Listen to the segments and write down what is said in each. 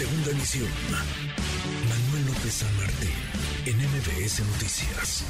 Segunda emisión. Manuel López San Martín, en MBS Noticias.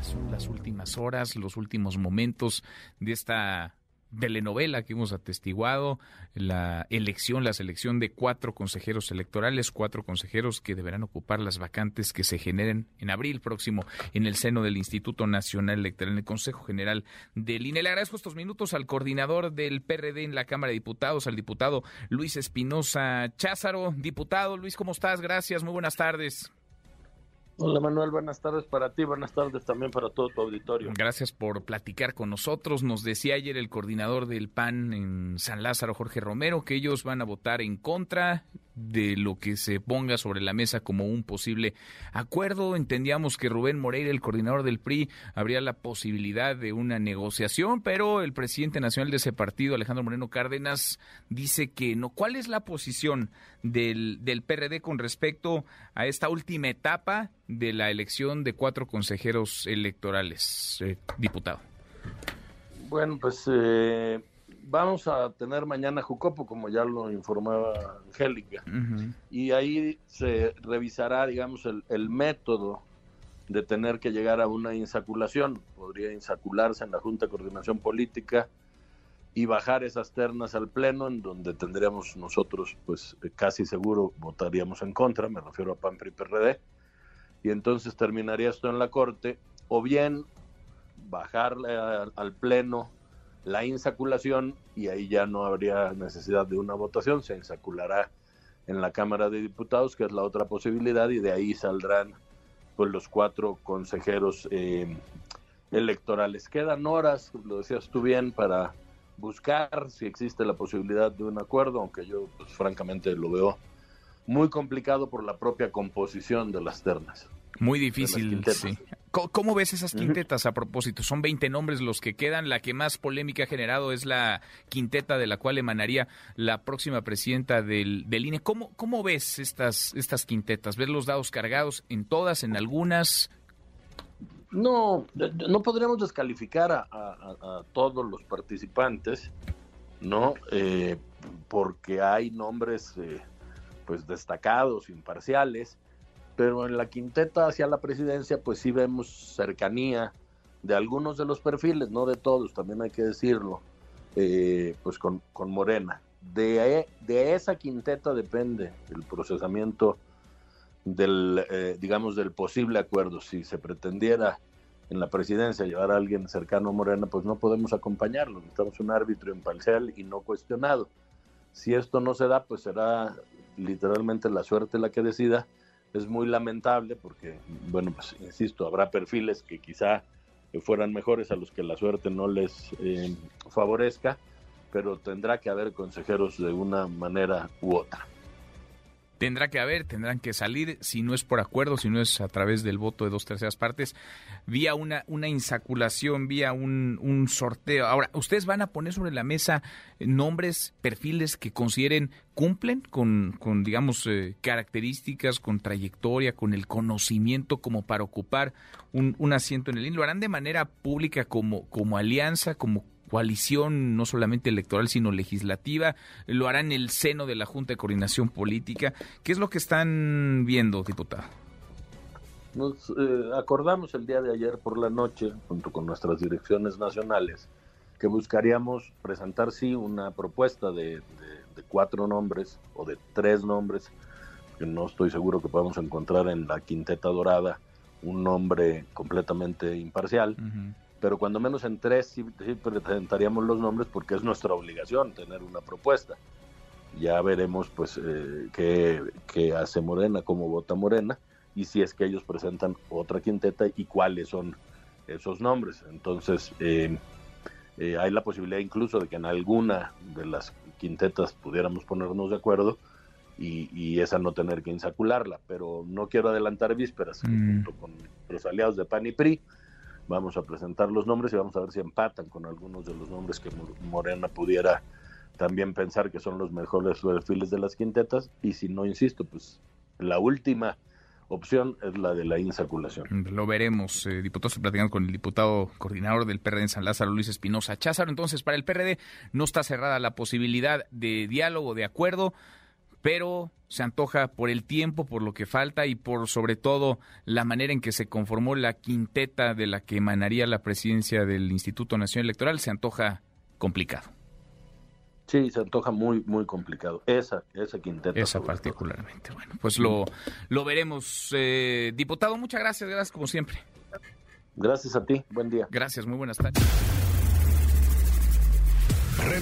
Son las últimas horas, los últimos momentos de esta telenovela que hemos atestiguado, la elección, la selección de cuatro consejeros electorales, cuatro consejeros que deberán ocupar las vacantes que se generen en abril próximo en el seno del Instituto Nacional Electoral, en el Consejo General del INE. Le agradezco estos minutos al coordinador del PRD en la Cámara de Diputados, al diputado Luis Espinosa Cházaro. Diputado Luis, ¿cómo estás? Gracias, muy buenas tardes. Hola Manuel, buenas tardes para ti, buenas tardes también para todo tu auditorio. Gracias por platicar con nosotros. Nos decía ayer el coordinador del PAN en San Lázaro, Jorge Romero, que ellos van a votar en contra de lo que se ponga sobre la mesa como un posible acuerdo. Entendíamos que Rubén Moreira, el coordinador del PRI, habría la posibilidad de una negociación, pero el presidente nacional de ese partido, Alejandro Moreno Cárdenas, dice que no. ¿Cuál es la posición del, del PRD con respecto a esta última etapa de la elección de cuatro consejeros electorales, eh, diputado? Bueno, pues eh, vamos a tener mañana Jucopo, como ya lo informaba Angélica, y ahí se revisará, digamos, el, el, método de tener que llegar a una insaculación. Podría insacularse en la Junta de Coordinación Política y bajar esas ternas al Pleno, en donde tendríamos nosotros, pues casi seguro votaríamos en contra, me refiero a PAN, PRI, PRD, y entonces terminaría esto en la Corte, o bien bajarle al Pleno la insaculación y ahí ya no habría necesidad de una votación, se insaculará en la Cámara de Diputados, que es la otra posibilidad, y de ahí saldrán pues los cuatro consejeros eh, electorales. Quedan horas, lo decías tú bien, para buscar si existe la posibilidad de un acuerdo, aunque yo pues, francamente lo veo muy complicado por la propia composición de las ternas. Muy difícil, sí. ¿Cómo ves esas quintetas a propósito? Son 20 nombres los que quedan. La que más polémica ha generado es la quinteta de la cual emanaría la próxima presidenta del, del INE. ¿Cómo, ¿Cómo ves estas, estas quintetas? ¿Ves los dados cargados en todas, en algunas? No, no podríamos descalificar a, a, a todos los participantes, ¿no? Eh, porque hay nombres eh, pues destacados, imparciales pero en la quinteta hacia la presidencia pues sí vemos cercanía de algunos de los perfiles, no de todos, también hay que decirlo, eh, pues con, con, Morena. De, de, esa quinteta depende el procesamiento del, eh, digamos, del posible acuerdo. Si se pretendiera en la presidencia llevar a alguien cercano a Morena, pues no podemos acompañarlo. Necesitamos un árbitro imparcial y no cuestionado. Si esto no se da, pues será literalmente la suerte la que decida es muy lamentable porque, bueno, pues insisto, habrá perfiles que quizá fueran mejores a los que la suerte no les eh, favorezca, pero tendrá que haber consejeros de una manera u otra tendrá que haber, tendrán que salir, si no es por acuerdo, si no es a través del voto de dos terceras partes, vía una, una insaculación, vía un, un sorteo. Ahora, ¿ustedes van a poner sobre la mesa nombres, perfiles que consideren cumplen con, con digamos, eh, características, con trayectoria, con el conocimiento como para ocupar un, un asiento en el INE? ¿Lo harán de manera pública como, como alianza, como coalición no solamente electoral, sino legislativa, lo hará en el seno de la Junta de Coordinación Política. ¿Qué es lo que están viendo, diputado? Nos eh, acordamos el día de ayer por la noche, junto con nuestras direcciones nacionales, que buscaríamos presentar, sí, una propuesta de, de, de cuatro nombres o de tres nombres, que no estoy seguro que podamos encontrar en la quinteta dorada un nombre completamente imparcial. Uh -huh pero cuando menos en tres sí, sí, presentaríamos los nombres porque es nuestra obligación tener una propuesta. Ya veremos pues eh, qué, qué, hace Morena, cómo vota Morena y si es que ellos presentan otra quinteta y cuáles son esos nombres. Entonces eh, eh, hay la posibilidad incluso de que en alguna de las quintetas pudiéramos ponernos de acuerdo y, y esa no tener que insacularla, pero no quiero adelantar vísperas mm. junto con los aliados de PAN y PRI vamos a presentar los nombres y vamos a ver si empatan con algunos de los nombres que Morena pudiera también pensar que son los mejores perfiles de las quintetas y si no, insisto, pues la última opción es la de la insaculación. Lo veremos, eh, diputados, platicando con el diputado coordinador del PRD en San Lázaro, Luis Espinosa Cházaro. Entonces, para el PRD no está cerrada la posibilidad de diálogo, de acuerdo, pero se antoja por el tiempo, por lo que falta y por sobre todo la manera en que se conformó la quinteta de la que emanaría la presidencia del Instituto Nacional Electoral, se antoja complicado. Sí, se antoja muy, muy complicado. Esa, esa quinteta. Esa particularmente. Bueno, pues lo, lo veremos. Eh, diputado, muchas gracias, gracias como siempre. Gracias a ti, buen día. Gracias, muy buenas tardes.